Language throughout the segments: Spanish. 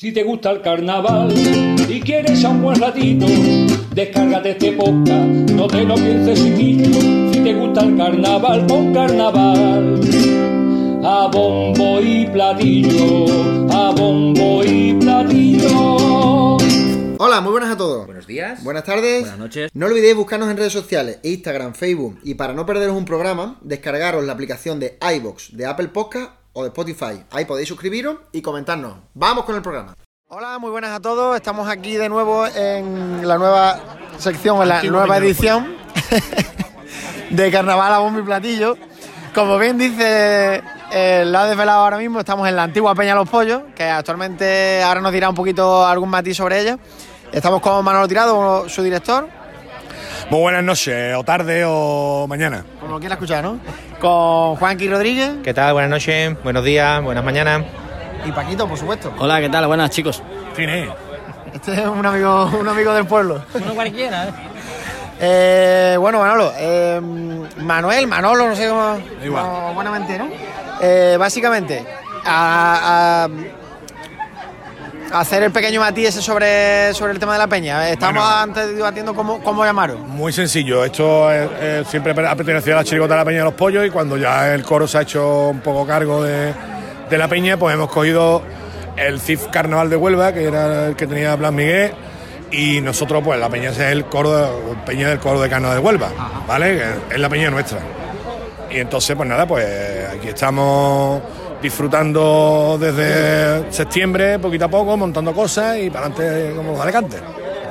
Si te gusta el carnaval y quieres a un buen ratito, descárgate este podcast, no te lo pienses chiquillo. Si te gusta el carnaval, pon carnaval. A bombo y platillo, a bombo y platillo. Hola, muy buenas a todos. Buenos días. Buenas tardes. Buenas noches. No olvidéis buscarnos en redes sociales, Instagram, Facebook y para no perderos un programa, descargaros la aplicación de iBox de Apple Podcast o de Spotify. Ahí podéis suscribiros y comentarnos. Vamos con el programa. Hola, muy buenas a todos. Estamos aquí de nuevo en la nueva sección, en la nueva edición de Carnaval a Bombo y Platillo. Como bien dice eh, lo ha desvelado ahora mismo, estamos en la antigua Peña Los Pollos, que actualmente ahora nos dirá un poquito algún matiz sobre ella. Estamos con Manolo Tirado, su director, Muy buenas noches, o tarde o mañana. como lo quiera escuchar, ¿no? Con Juanqui Rodríguez ¿Qué tal? Buenas noches, buenos días, buenas mañanas. y Paquito, por supuesto. Hola, ¿qué tal? Buenas, chicos. Fine. Este es un amigo, un amigo del pueblo. Uno cualquiera, ¿eh? Eh, bueno, Manolo, eh, Manuel, Manolo, no sé cómo. igual. como buenamente, ¿no? Eh, básicamente, a hacer el pequeño matiz ese sobre, sobre el tema de la peña. Estamos Bueno. antes debatiendo cómo, cómo llamaron. Muy sencillo. Esto es- es- siempre ha pertenecido a la chirigota de la Peña de los Pollos y cuando ya el coro se ha hecho un poco cargo de, de la Peña, pues hemos cogido el CIF Carnaval de Huelva, que era el que tenía Blas Miguel, y nosotros, pues la Peña es el coro, de- Peña del coro de Carnaval de Huelva, ¿vale? Es la Peña nuestra. Y entonces, pues nada, pues aquí estamos disfrutando desde septiembre, poquito a poco, montando cosas y para adelante como los Alicantes.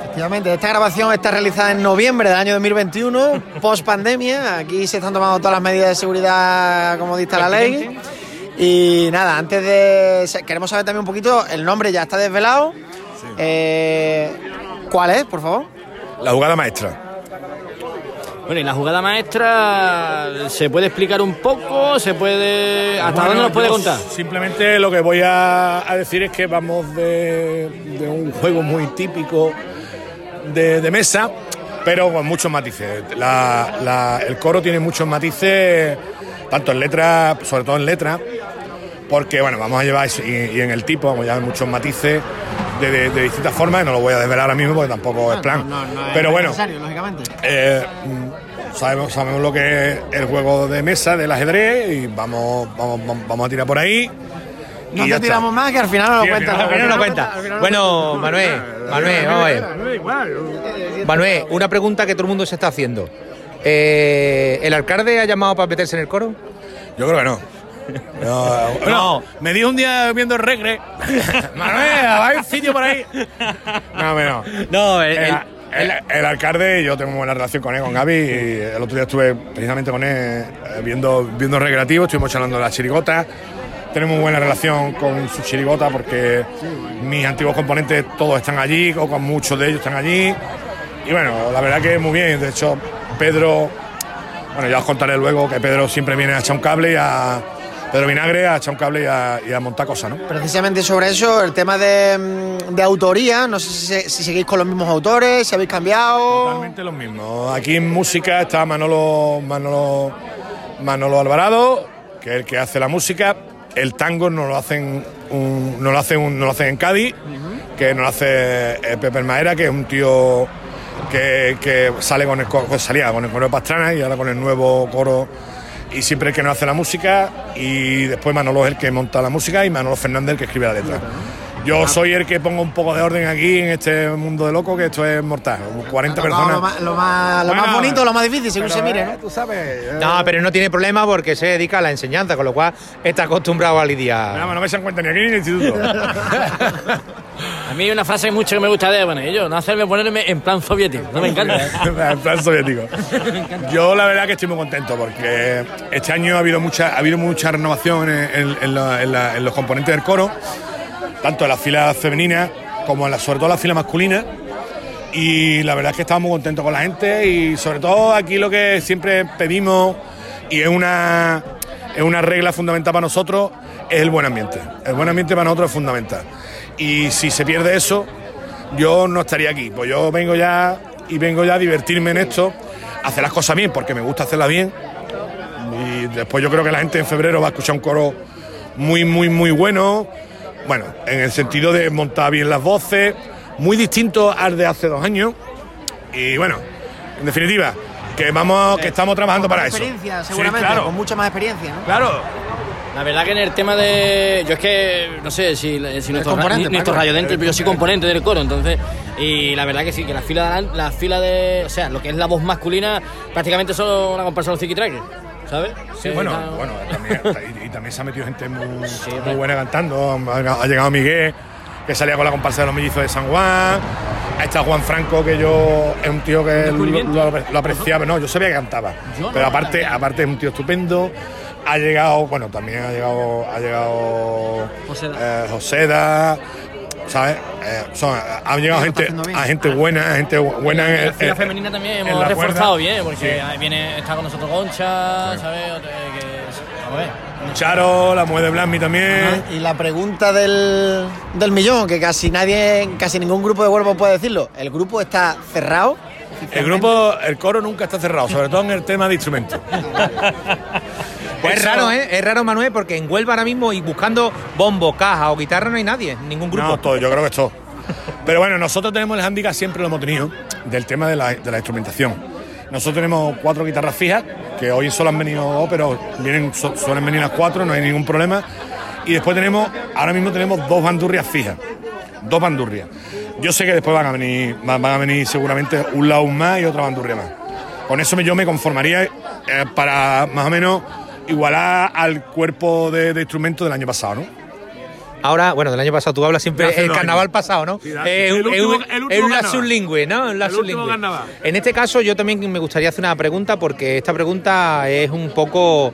Efectivamente, esta grabación está realizada en noviembre del año 2021, post pandemia. Aquí se están tomando todas las medidas de seguridad como dicta la ley. Y nada, antes de. Queremos saber también un poquito, el nombre ya está desvelado. Eh, ¿Cuál es, por favor? La jugada maestra. Bueno, y la jugada maestra, ¿se puede explicar un poco? ¿Se puede. ¿Hasta Bueno, dónde nos puede contar? Simplemente lo que voy a, a decir es que vamos de, de un juego muy típico de, de mesa, pero con muchos matices. La- la- el coro tiene muchos matices, tanto en letra, sobre todo en letra, porque bueno, vamos a llevar, y, y en el tipo, vamos a llevar muchos matices de, de- de distintas formas, y no lo voy a desvelar ahora mismo porque tampoco es plan. pero bueno, lógicamente. eh, sabemos, sabemos lo que es el juego de mesa del ajedrez y vamos, vamos, vamos, a tirar por ahí. No te tiramos está. más que al final no lo Sí, cuentas. final- Al final no cuenta. al final no Bueno, Manuel, Manuel, vamos a ver. Manuel, una pregunta que todo el mundo se está haciendo. Eh, ¿El alcalde ha llamado para meterse en el coro? Yo creo que no. No, no, me dijo un día viendo el regre. Manuel, ¿hay un sitio por ahí? No, no. No, el, El, el- el alcalde, yo tengo buena relación con él, con Gaby. Y el otro día estuve precisamente con él eh, viendo, viendo recreativo, estuvimos charlando de la chirigota. Tenemos buena relación con su chirigota porque mis antiguos componentes todos están allí, o con muchos de ellos están allí. Y bueno, la verdad que muy bien. De hecho, Pedro, bueno, ya os contaré luego que Pedro siempre viene a echar un cable y a. Pedro Vinagre a echar un cable y a, y a montar cosas, ¿no? Precisamente sobre eso, el tema de, mm, de autoría, no sé si, se- si seguís con los mismos autores, si habéis cambiado. Totalmente los mismos. Aquí en música está Manolo, Manolo, Manolo Alvarado, que es el que hace la música. El tango nos lo hacen, un- nos lo hacen, un- nos lo hacen en Cádiz, que nos lo hace eh, Pepe Maera, que es un tío que, que sale con el salía con el coro de Pastrana y ahora con el nuevo coro. Y siempre el que nos hace la música, y después Manolo es el que monta la música y Manolo Fernández el que escribe la letra. Yo soy el que pongo un poco de orden aquí en este mundo de loco, que esto es mortal. 40 Ha tocado personas. Lo más, lo más, lo más Bueno, bonito, lo más difícil, según se mire, eh, ¿no? Tú sabes. eh, No, pero no tiene problema porque se dedica a la enseñanza, con lo cual está acostumbrado a lidiar. Nada, no me se cuenta ni aquí ni en el instituto. A mí hay una frase mucho que me gusta de bueno, no hacerme ponerme en plan soviético. No me encanta. en plan soviético. Yo la verdad que estoy muy contento porque este año ha habido mucha, ha habido mucha renovación en los componentes del coro tanto en las filas femeninas como en la, sobre todo en las filas masculinas. Y la verdad es que estamos muy contentos con la gente y sobre todo aquí lo que siempre pedimos y es una, es una regla fundamental para nosotros es el buen ambiente. El buen ambiente para nosotros es fundamental. Y si se pierde eso, yo no estaría aquí. Pues yo vengo ya y vengo ya a divertirme en esto, hacer las cosas bien, porque me gusta hacerlas bien. Y después yo creo que la gente en febrero va a escuchar un coro muy, muy, muy bueno. Bueno, en el sentido de montar bien las voces, muy distinto al de hace dos años. Y bueno, en definitiva, que vamos, que estamos trabajando Con para eso. experiencia, Sí, seguramente, claro. con mucha más experiencia, ¿no? Claro, La verdad que en el tema de. Yo es que no sé si, si nuestro, componente, ni- nuestro radio dentro, pero yo soy componente del coro, entonces. Y la verdad que sí, que la fila, la fila de. O sea, lo que es la voz masculina, prácticamente son una comparsa de los tiki ¿sabes? Sí, bueno, está- bueno también, y, y también se ha metido gente muy, muy buena cantando. Ha, llegado Miguel, que salía con la comparsa de los mellizos de San Juan. Ha estado Juan Franco, que yo es un tío que lo, lo- lo apreciaba. No, yo sabía que cantaba. Yo no pero aparte, aparte es un tío estupendo. Ha llegado, bueno, también ha llegado, ha llegado Joseda. eh, Joseda, ¿sabes? Eh, son- ha llegado gente, a gente buena, gente buena en, La fila en- femenina también hemos reforzado cuerda. bien, porque Sí. ahí viene, está con nosotros Goncha, ¿sabes? Otra- que- vamos a ver. Charo, la mujer de Blasmi también. Y la pregunta del, del millón, que casi nadie, casi ningún grupo de Huelva puede decirlo. ¿El grupo está cerrado? El grupo, el coro nunca está cerrado, sobre todo en el tema de instrumentos. Es raro, ¿eh? Es raro, Manuel, porque en Huelva ahora mismo y buscando bombo, caja o guitarra no hay nadie, ningún grupo. No, todo, yo creo que todo. Pero bueno, nosotros tenemos el handicap, siempre lo hemos tenido, del tema de la, de la instrumentación. Nosotros tenemos cuatro guitarras fijas, que hoy solo han venido dos, pero vienen, su- suelen venir las cuatro, no hay ningún problema. Y después tenemos, ahora mismo tenemos dos bandurrias fijas, dos bandurrias. Yo sé que después van a venir, van a venir seguramente un lado más y otra bandurria más. Con eso yo me conformaría eh, para más o menos igualar al cuerpo de, de instrumentos del año pasado, ¿no? Ahora, bueno, del año pasado tú hablas siempre el carnaval años. pasado, ¿no? Sí, da- Eh, el último- es ¿no? En este caso, yo también me gustaría hacer una pregunta porque esta pregunta es un poco.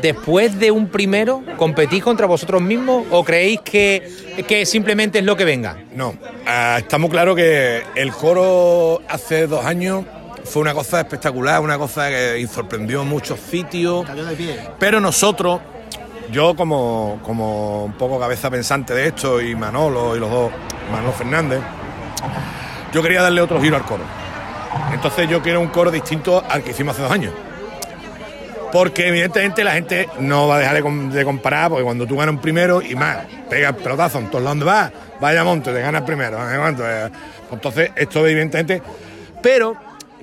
Después de un primero, ¿competís contra vosotros mismos o creéis que, que simplemente es lo que venga? No, ah, está muy claro que el coro hace dos años fue una cosa espectacular, una cosa que sorprendió muchos sitios. Cayó de pie. Pero nosotros, yo como, como un poco cabeza pensante de esto, y Manolo y los dos, Manolo Fernández, yo quería darle otro giro al coro. Entonces yo quiero un coro distinto al que hicimos hace dos años. Porque evidentemente la gente no va a dejar de, de comparar, porque cuando tú ganas un primero y más, pegas pelotazo en todos lados donde vas, vaya monte, te ganas primero. Eh, Entonces, esto evidentemente. Pero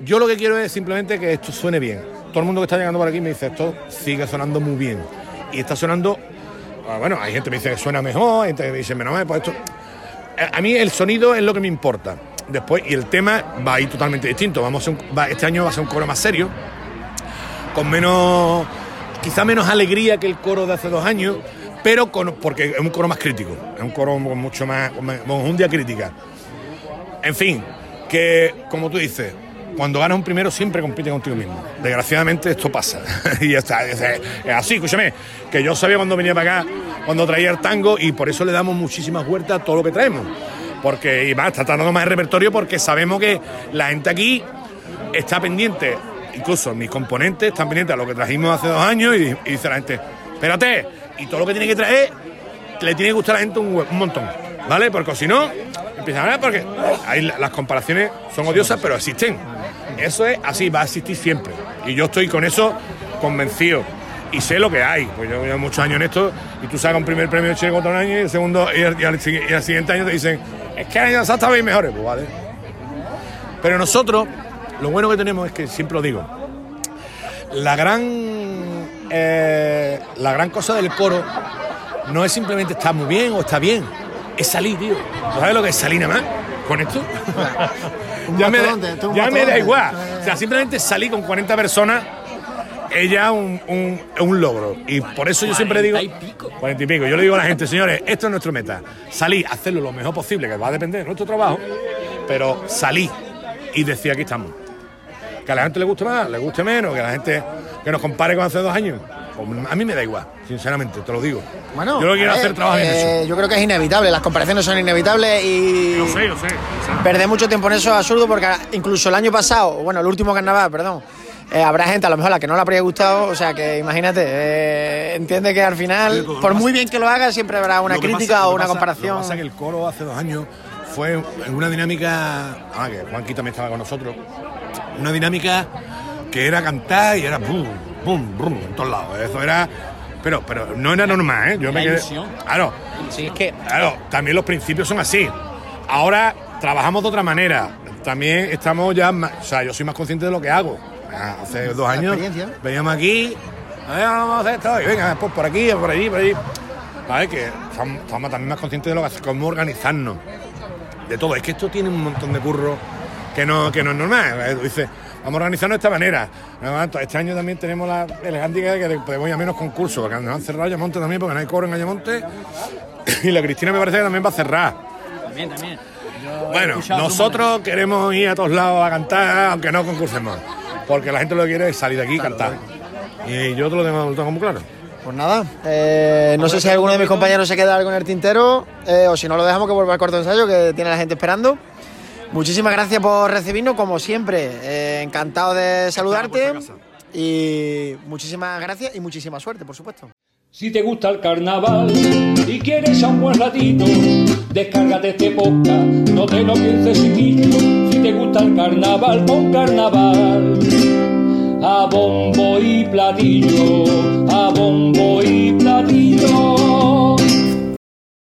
yo lo que quiero es simplemente que esto suene bien. Todo el mundo que está llegando por aquí me dice, esto sigue sonando muy bien. Y está sonando. ah, Bueno, hay gente que me dice que suena mejor, hay gente que me dice, menos mal, pues esto. Eh, A mí el sonido es lo que me importa. Después, y el tema va a ir totalmente distinto. Vamos a un- este año va a ser un coro más serio, con menos, quizá menos alegría que el coro de hace dos años, pero con, porque es un coro más crítico, es un coro mucho más- con un día crítica. En fin, que como tú dices, cuando ganas un primero siempre compite contigo mismo. Desgraciadamente esto pasa. y ya está. Es, así, escúchame, que yo sabía cuando venía para acá, cuando traía el tango, y por eso le damos muchísimas vueltas a todo lo que traemos. Porque, y más, está tratando más el repertorio porque sabemos que la gente aquí está pendiente, incluso mis componentes están pendientes a lo que trajimos hace dos años y, dice la gente, espérate, y todo lo que tiene que traer le tiene que gustar a la gente un, un montón, ¿vale? Porque si no, empiezan a hablar porque la- las comparaciones son odiosas, pero existen. Eso es así, va a existir siempre. Y yo estoy con eso convencido. Y sé lo que hay, pues yo llevo muchos años en esto, y tú sacas un primer premio Chile contra un año, y el segundo, y al, siguiente año te dicen, es que el año pasado estabais mejores, pues vale. Pero nosotros, lo bueno que tenemos es que siempre lo digo, la gran, eh, la gran cosa del coro no es simplemente estar muy bien o está bien, es salir, tío. ¿Tú ¿Sabes lo que es salir nada más con esto? Ya me, da- ya me igual. O sea, simplemente salir con 40 personas es ya un, un- un logro. Y por eso yo siempre digo... 40 y pico. 40 y pico. Yo le digo a la gente, señores, esto es nuestra meta. Salir, hacerlo lo mejor posible, que va a depender de nuestro trabajo, pero salir y decir aquí estamos. Que a la gente le guste más, le guste menos, que la gente que nos compare con hace dos años. A mí me da igual, sinceramente, te lo digo. Bueno, yo lo quiero ver, hacer trabajo en eh, eso. Yo creo que es inevitable, las comparaciones son inevitables y. Yo sé, yo sé. Perder mucho tiempo en eso es absurdo porque incluso el año pasado, bueno, el último carnaval, perdón, eh, habrá gente a lo mejor a la que no le habría gustado, o sea que imagínate, eh, entiende que al final, Sí, por muy bien que lo haga, siempre habrá una crítica pasa- o una pasa- comparación. Lo que pasa es que el coro hace dos años fue en una dinámica. Ah, que Juanqui también estaba con nosotros. Una dinámica que era cantar y era pum, pum, pum, en todos lados. Eso era. Pero, pero no era normal, ¿eh? Yo me quedé. ilusión. Claro, Sí, es que Claro, también los principios son así. Ahora trabajamos de otra manera. También estamos ya, más- o sea, yo soy más consciente de lo que hago. Ah, Hace dos años veníamos aquí, a ver, vamos a hacer esto, y venga, pues por aquí, por allí, por allí. ¿Vale? Que estamos, estamos también más conscientes de lo que cómo organizarnos. De todo. Es que esto tiene un montón de curro que no, que no es normal. Dices, vamos a organizarnos de esta manera. Este año también tenemos la elegante de que podemos ir a menos concursos, porque nos han cerrado Ayamonte también, porque no hay coro en Ayamonte. Y la Cristina me parece que también va a cerrar. También, también. Bueno, nosotros queremos ir a todos lados a cantar, aunque no concursemos. Porque la gente lo que quiere es salir de aquí y cantar. Y yo te lo tengo, lo tengo muy claro. Pues nada, eh, no sé si alguno de mis compañeros se queda algo en el tintero eh, o si no lo dejamos que vuelva al corto ensayo que tiene la gente esperando. Muchísimas gracias por recibirnos, como siempre, eh, encantado de saludarte y muchísimas gracias y muchísima suerte, por supuesto. Si te gusta el carnaval y quieres a un buen ratito, descárgate este podcast, no te lo pienses chiquillo. Si te gusta el carnaval, pon carnaval. A bombo y platillo, a bombo y platillo.